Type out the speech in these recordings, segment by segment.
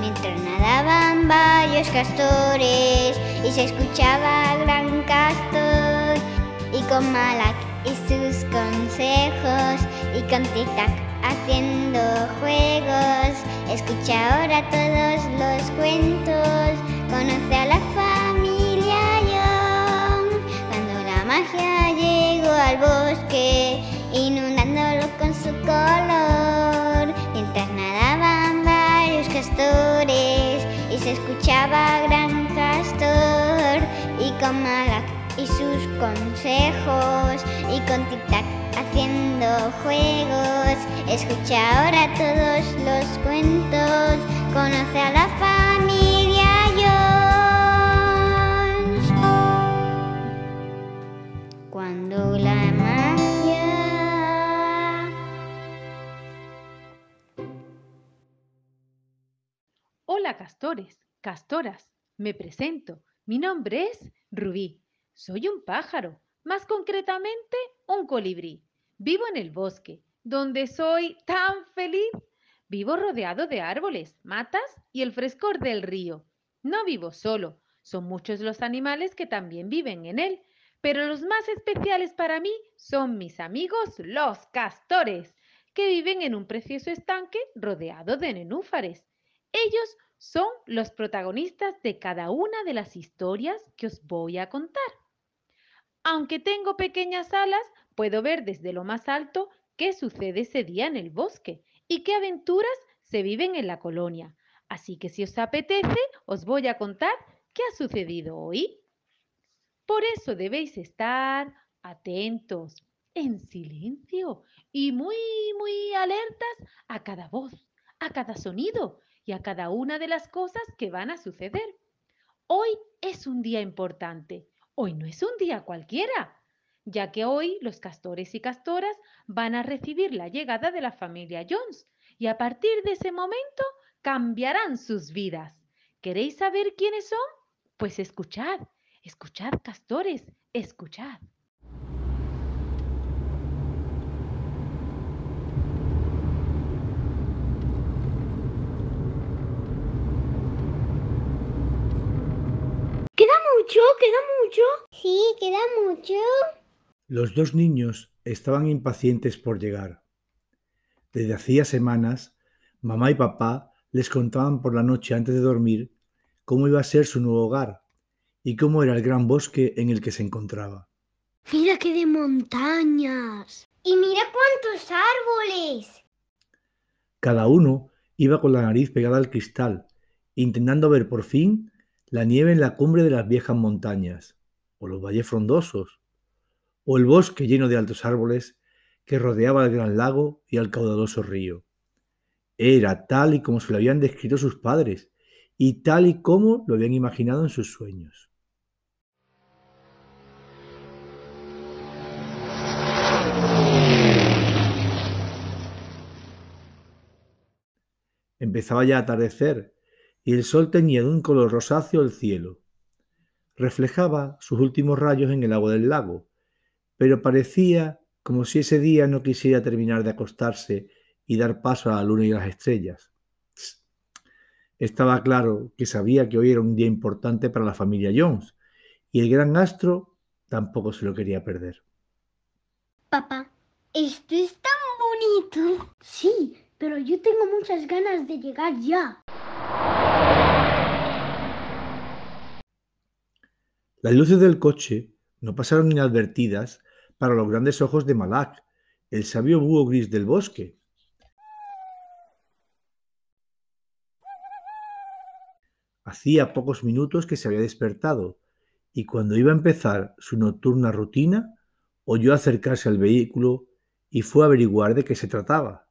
mientras nadaban varios castores y se escuchaba gran castor y con Malak y sus consejos y con tic haciendo juegos. Escucha ahora todos los cuentos, conoce a la familia Young. Cuando la magia llegó al bosque, inundándolo con su color, y se escuchaba gran castor y con Malak y sus consejos y con tic haciendo juegos. Escucha ahora todos los cuentos, conoce a la familia Hola castores, castoras, me presento. Mi nombre es Rubí. Soy un pájaro, más concretamente un colibrí. Vivo en el bosque, donde soy tan feliz. Vivo rodeado de árboles, matas y el frescor del río. No vivo solo, son muchos los animales que también viven en él, pero los más especiales para mí son mis amigos los castores, que viven en un precioso estanque rodeado de nenúfares. Ellos son los protagonistas de cada una de las historias que os voy a contar. Aunque tengo pequeñas alas, puedo ver desde lo más alto qué sucede ese día en el bosque y qué aventuras se viven en la colonia. Así que si os apetece, os voy a contar qué ha sucedido hoy. Por eso debéis estar atentos, en silencio y muy, muy alertas a cada voz, a cada sonido y a cada una de las cosas que van a suceder. Hoy es un día importante Hoy no es un día cualquiera, ya que hoy los castores y castoras van a recibir la llegada de la familia Jones y a partir de ese momento cambiarán sus vidas. ¿Queréis saber quiénes son? Pues escuchad, escuchad castores, escuchad. Mucho? ¿Queda mucho? Sí, queda mucho. Los dos niños estaban impacientes por llegar. Desde hacía semanas, mamá y papá les contaban por la noche antes de dormir cómo iba a ser su nuevo hogar y cómo era el gran bosque en el que se encontraba. Mira qué de montañas. Y mira cuántos árboles. Cada uno iba con la nariz pegada al cristal, intentando ver por fin la nieve en la cumbre de las viejas montañas, o los valles frondosos, o el bosque lleno de altos árboles que rodeaba el gran lago y el caudaloso río. Era tal y como se lo habían descrito sus padres, y tal y como lo habían imaginado en sus sueños. Empezaba ya a atardecer y el sol teñía de un color rosáceo el cielo. Reflejaba sus últimos rayos en el agua del lago, pero parecía como si ese día no quisiera terminar de acostarse y dar paso a la luna y las estrellas. Estaba claro que sabía que hoy era un día importante para la familia Jones, y el gran astro tampoco se lo quería perder. Papá, esto es tan bonito. Sí, pero yo tengo muchas ganas de llegar ya. Las luces del coche no pasaron inadvertidas para los grandes ojos de Malak, el sabio búho gris del bosque. Hacía pocos minutos que se había despertado y cuando iba a empezar su nocturna rutina, oyó acercarse al vehículo y fue a averiguar de qué se trataba.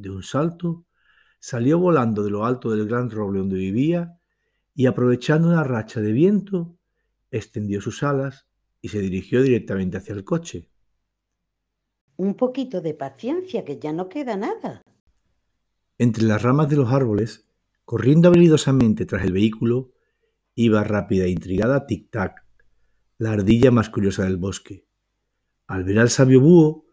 De un salto, salió volando de lo alto del gran roble donde vivía y aprovechando una racha de viento, extendió sus alas y se dirigió directamente hacia el coche. Un poquito de paciencia, que ya no queda nada. Entre las ramas de los árboles, corriendo habilidosamente tras el vehículo, iba rápida e intrigada Tic-Tac, la ardilla más curiosa del bosque. Al ver al sabio búho,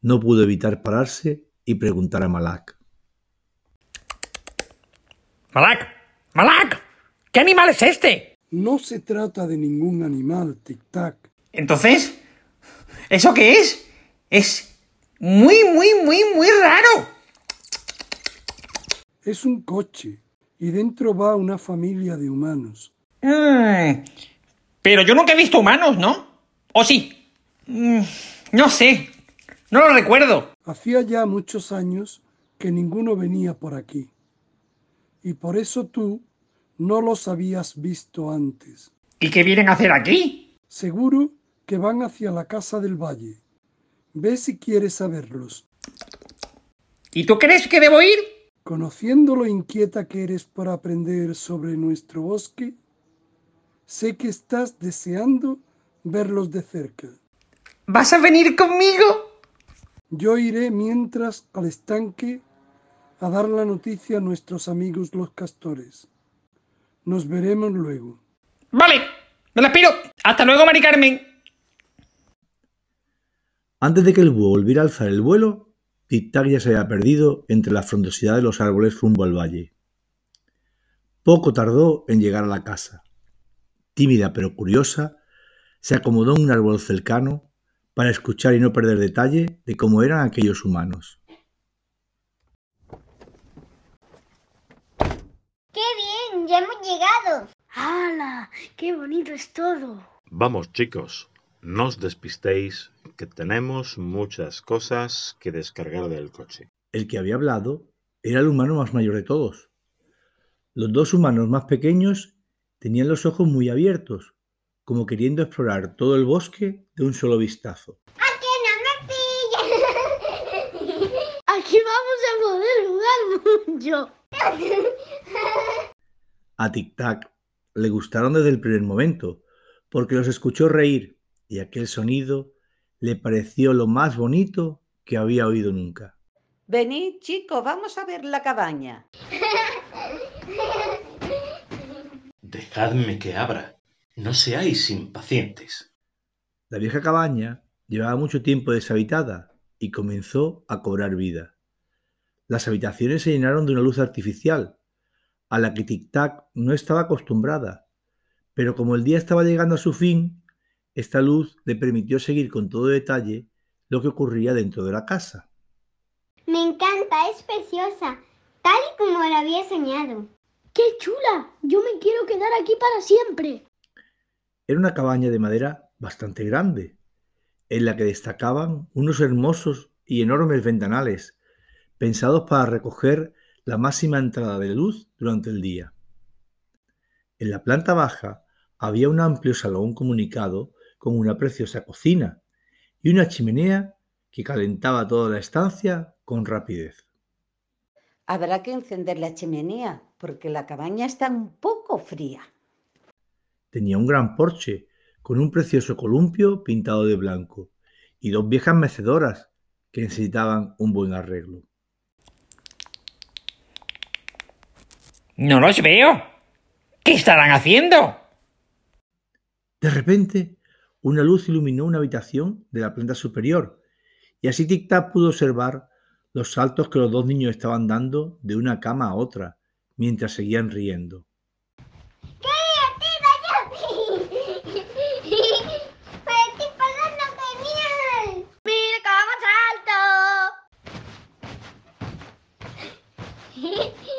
no pudo evitar pararse y preguntar a Malak. Malak, Malak, ¿qué animal es este? No se trata de ningún animal, tic-tac. Entonces, ¿eso qué es? Es muy, muy, muy, muy raro. Es un coche y dentro va una familia de humanos. Mm, pero yo nunca he visto humanos, ¿no? ¿O sí? Mm, no sé, no lo recuerdo. Hacía ya muchos años que ninguno venía por aquí. Y por eso tú no los habías visto antes. ¿Y qué vienen a hacer aquí? Seguro que van hacia la casa del valle. Ve si quieres saberlos. ¿Y tú crees que debo ir? Conociendo lo inquieta que eres por aprender sobre nuestro bosque, sé que estás deseando verlos de cerca. ¿Vas a venir conmigo? Yo iré mientras al estanque a dar la noticia a nuestros amigos los castores. Nos veremos luego. Vale, me la pido. Hasta luego, Mari Carmen. Antes de que el búho volviera a alzar el vuelo, Tic-Tac ya se había perdido entre la frondosidad de los árboles rumbo al valle. Poco tardó en llegar a la casa. Tímida pero curiosa, se acomodó en un árbol cercano para escuchar y no perder detalle de cómo eran aquellos humanos. ¡Qué bien! ¡Ya hemos llegado! ¡Hala! ¡Qué bonito es todo! Vamos chicos, no os despistéis, que tenemos muchas cosas que descargar del coche. El que había hablado era el humano más mayor de todos. Los dos humanos más pequeños tenían los ojos muy abiertos, como queriendo explorar todo el bosque de un solo vistazo. ¡A que no me pillas! Aquí vamos a poder jugar mucho. A Tic Tac le gustaron desde el primer momento, porque los escuchó reír y aquel sonido le pareció lo más bonito que había oído nunca. Venid, chicos, vamos a ver la cabaña. Dejadme que abra. No seáis impacientes. La vieja cabaña llevaba mucho tiempo deshabitada y comenzó a cobrar vida. Las habitaciones se llenaron de una luz artificial, a la que Tic Tac no estaba acostumbrada, pero como el día estaba llegando a su fin, esta luz le permitió seguir con todo detalle lo que ocurría dentro de la casa. Me encanta, es preciosa, tal y como la había soñado. ¡Qué chula! Yo me quiero quedar aquí para siempre. Era una cabaña de madera bastante grande, en la que destacaban unos hermosos y enormes ventanales, pensados para recoger la máxima entrada de luz durante el día. En la planta baja había un amplio salón comunicado con una preciosa cocina y una chimenea que calentaba toda la estancia con rapidez. Habrá que encender la chimenea porque la cabaña está un poco fría. Tenía un gran porche con un precioso columpio pintado de blanco y dos viejas mecedoras que necesitaban un buen arreglo. No los veo. ¿Qué estarán haciendo? De repente, una luz iluminó una habitación de la planta superior y así Tic Tac pudo observar los saltos que los dos niños estaban dando de una cama a otra mientras seguían riendo. ¡Qué divertido, Yupi! ¡Me estoy pasando genial! ¡Mira cómo salto! ¡Yupi!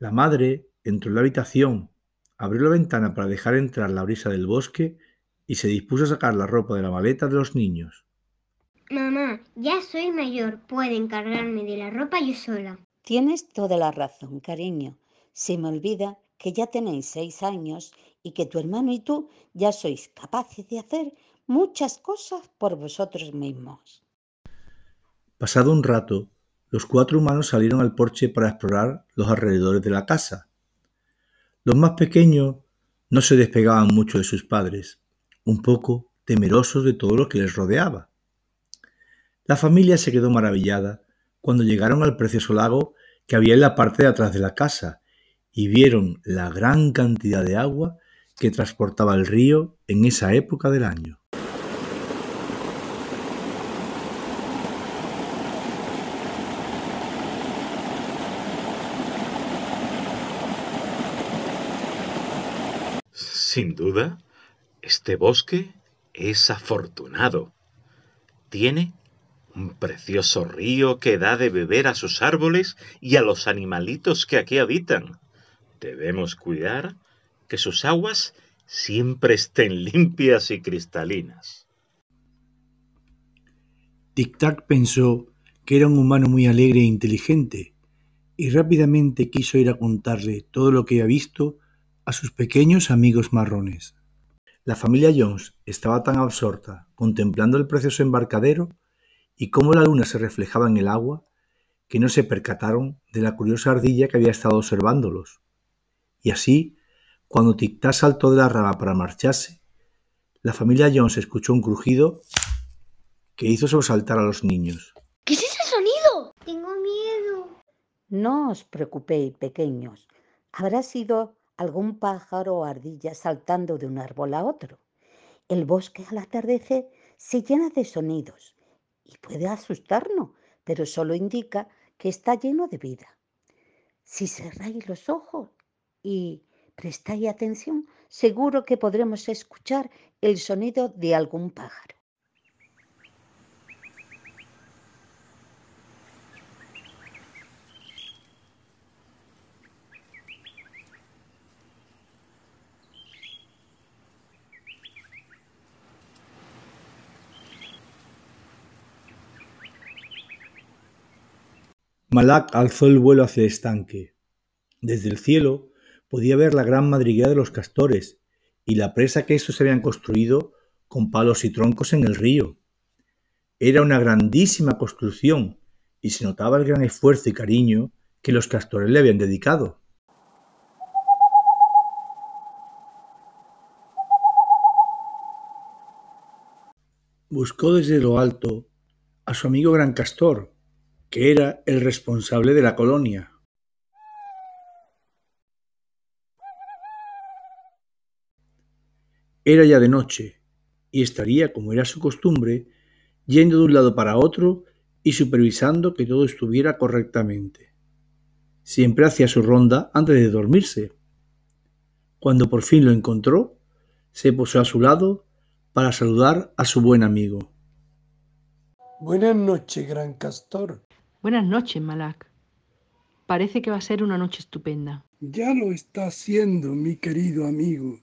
La madre entró en la habitación, abrió la ventana para dejar entrar la brisa del bosque y se dispuso a sacar la ropa de la maleta de los niños. Mamá, ya soy mayor, puedo encargarme de la ropa yo sola. Tienes toda la razón, cariño. Se me olvida que ya tenéis seis años y que tu hermano y tú ya sois capaces de hacer muchas cosas por vosotros mismos. Pasado un rato, los cuatro humanos salieron al porche para explorar los alrededores de la casa. Los más pequeños no se despegaban mucho de sus padres, un poco temerosos de todo lo que les rodeaba. La familia se quedó maravillada cuando llegaron al precioso lago que había en la parte de atrás de la casa y vieron la gran cantidad de agua que transportaba el río en esa época del año. Sin duda, este bosque es afortunado. Tiene un precioso río que da de beber a sus árboles y a los animalitos que aquí habitan. Debemos cuidar que sus aguas siempre estén limpias y cristalinas. Tic-Tac pensó que era un humano muy alegre e inteligente, y rápidamente quiso ir a contarle todo lo que había visto a sus pequeños amigos marrones. La familia Jones estaba tan absorta contemplando el precioso embarcadero y cómo la luna se reflejaba en el agua que no se percataron de la curiosa ardilla que había estado observándolos. Y así, cuando Tic-Tac saltó de la rama para marcharse, la familia Jones escuchó un crujido que hizo sobresaltar a los niños. ¿Qué es ese sonido? Tengo miedo. No os preocupéis, pequeños. Habrá sido algún pájaro o ardilla saltando de un árbol a otro. El bosque al atardecer se llena de sonidos y puede asustarnos, pero solo indica que está lleno de vida. Si cerráis los ojos y prestáis atención, seguro que podremos escuchar el sonido de algún pájaro. Malak alzó el vuelo hacia el estanque. Desde el cielo podía ver la gran madriguera de los castores y la presa que estos habían construido con palos y troncos en el río. Era una grandísima construcción y se notaba el gran esfuerzo y cariño que los castores le habían dedicado. Buscó desde lo alto a su amigo Gran Castor, que era el responsable de la colonia. Era ya de noche, y estaría, como era su costumbre, yendo de un lado para otro y supervisando que todo estuviera correctamente. Siempre hacía su ronda antes de dormirse. Cuando por fin lo encontró, se posó a su lado para saludar a su buen amigo. Buenas noches, gran castor. Buenas noches, Malak. Parece que va a ser una noche estupenda. Ya lo está haciendo, mi querido amigo.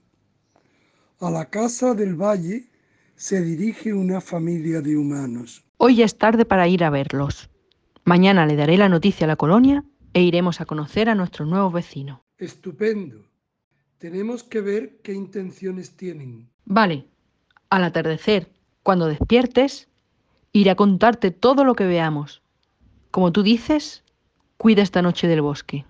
A la casa del valle se dirige una familia de humanos. Hoy ya es tarde para ir a verlos. Mañana le daré la noticia a la colonia e iremos a conocer a nuestros nuevos vecinos. Estupendo. Tenemos que ver qué intenciones tienen. Vale. Al atardecer, cuando despiertes, iré a contarte todo lo que veamos. Como tú dices, cuida esta noche del bosque.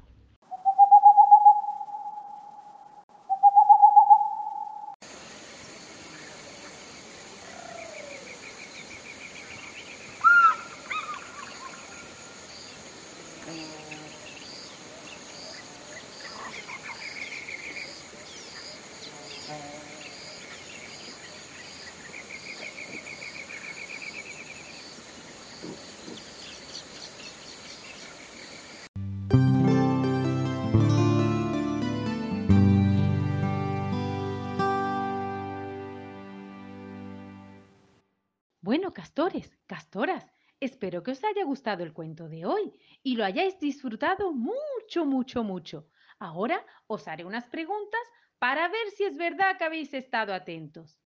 Castores, castoras, espero que os haya gustado el cuento de hoy y lo hayáis disfrutado mucho, mucho, mucho. Ahora os haré unas preguntas para ver si es verdad que habéis estado atentos.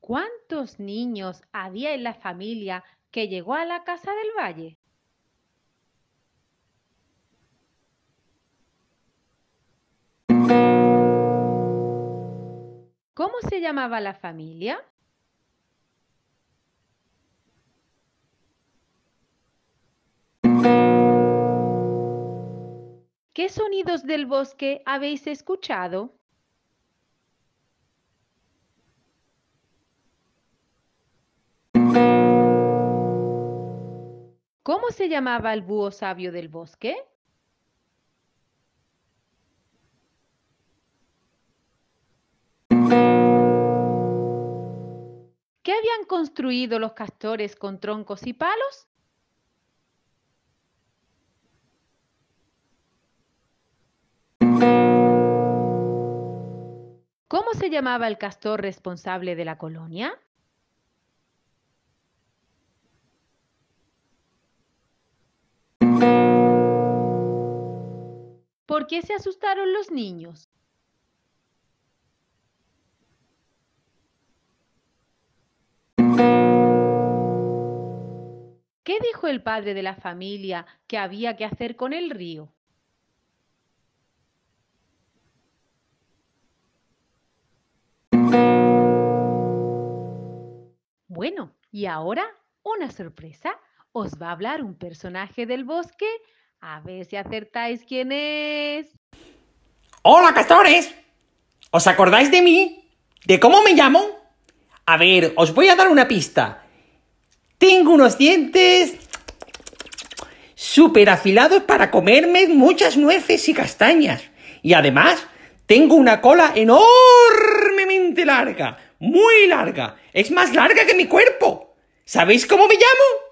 ¿Cuántos niños había en la familia que llegó a la casa del valle? ¿Cómo se llamaba la familia? ¿Qué sonidos del bosque habéis escuchado? ¿Cómo se llamaba el búho sabio del bosque? ¿Qué habían construido los castores con troncos y palos? ¿Cómo se llamaba el castor responsable de la colonia? ¿Por qué se asustaron los niños? ¿Qué dijo el padre de la familia que había que hacer con el río? Bueno, y ahora una sorpresa. Os va a hablar un personaje del bosque. A ver si acertáis quién es. Hola, castores. ¿Os acordáis de mí? ¿De cómo me llamo? A ver, os voy a dar una pista. Tengo unos dientes súper afilados para comerme muchas nueces y castañas. Y además, tengo una cola enormemente larga, muy larga. Es más larga que mi cuerpo. ¿Sabéis cómo me llamo?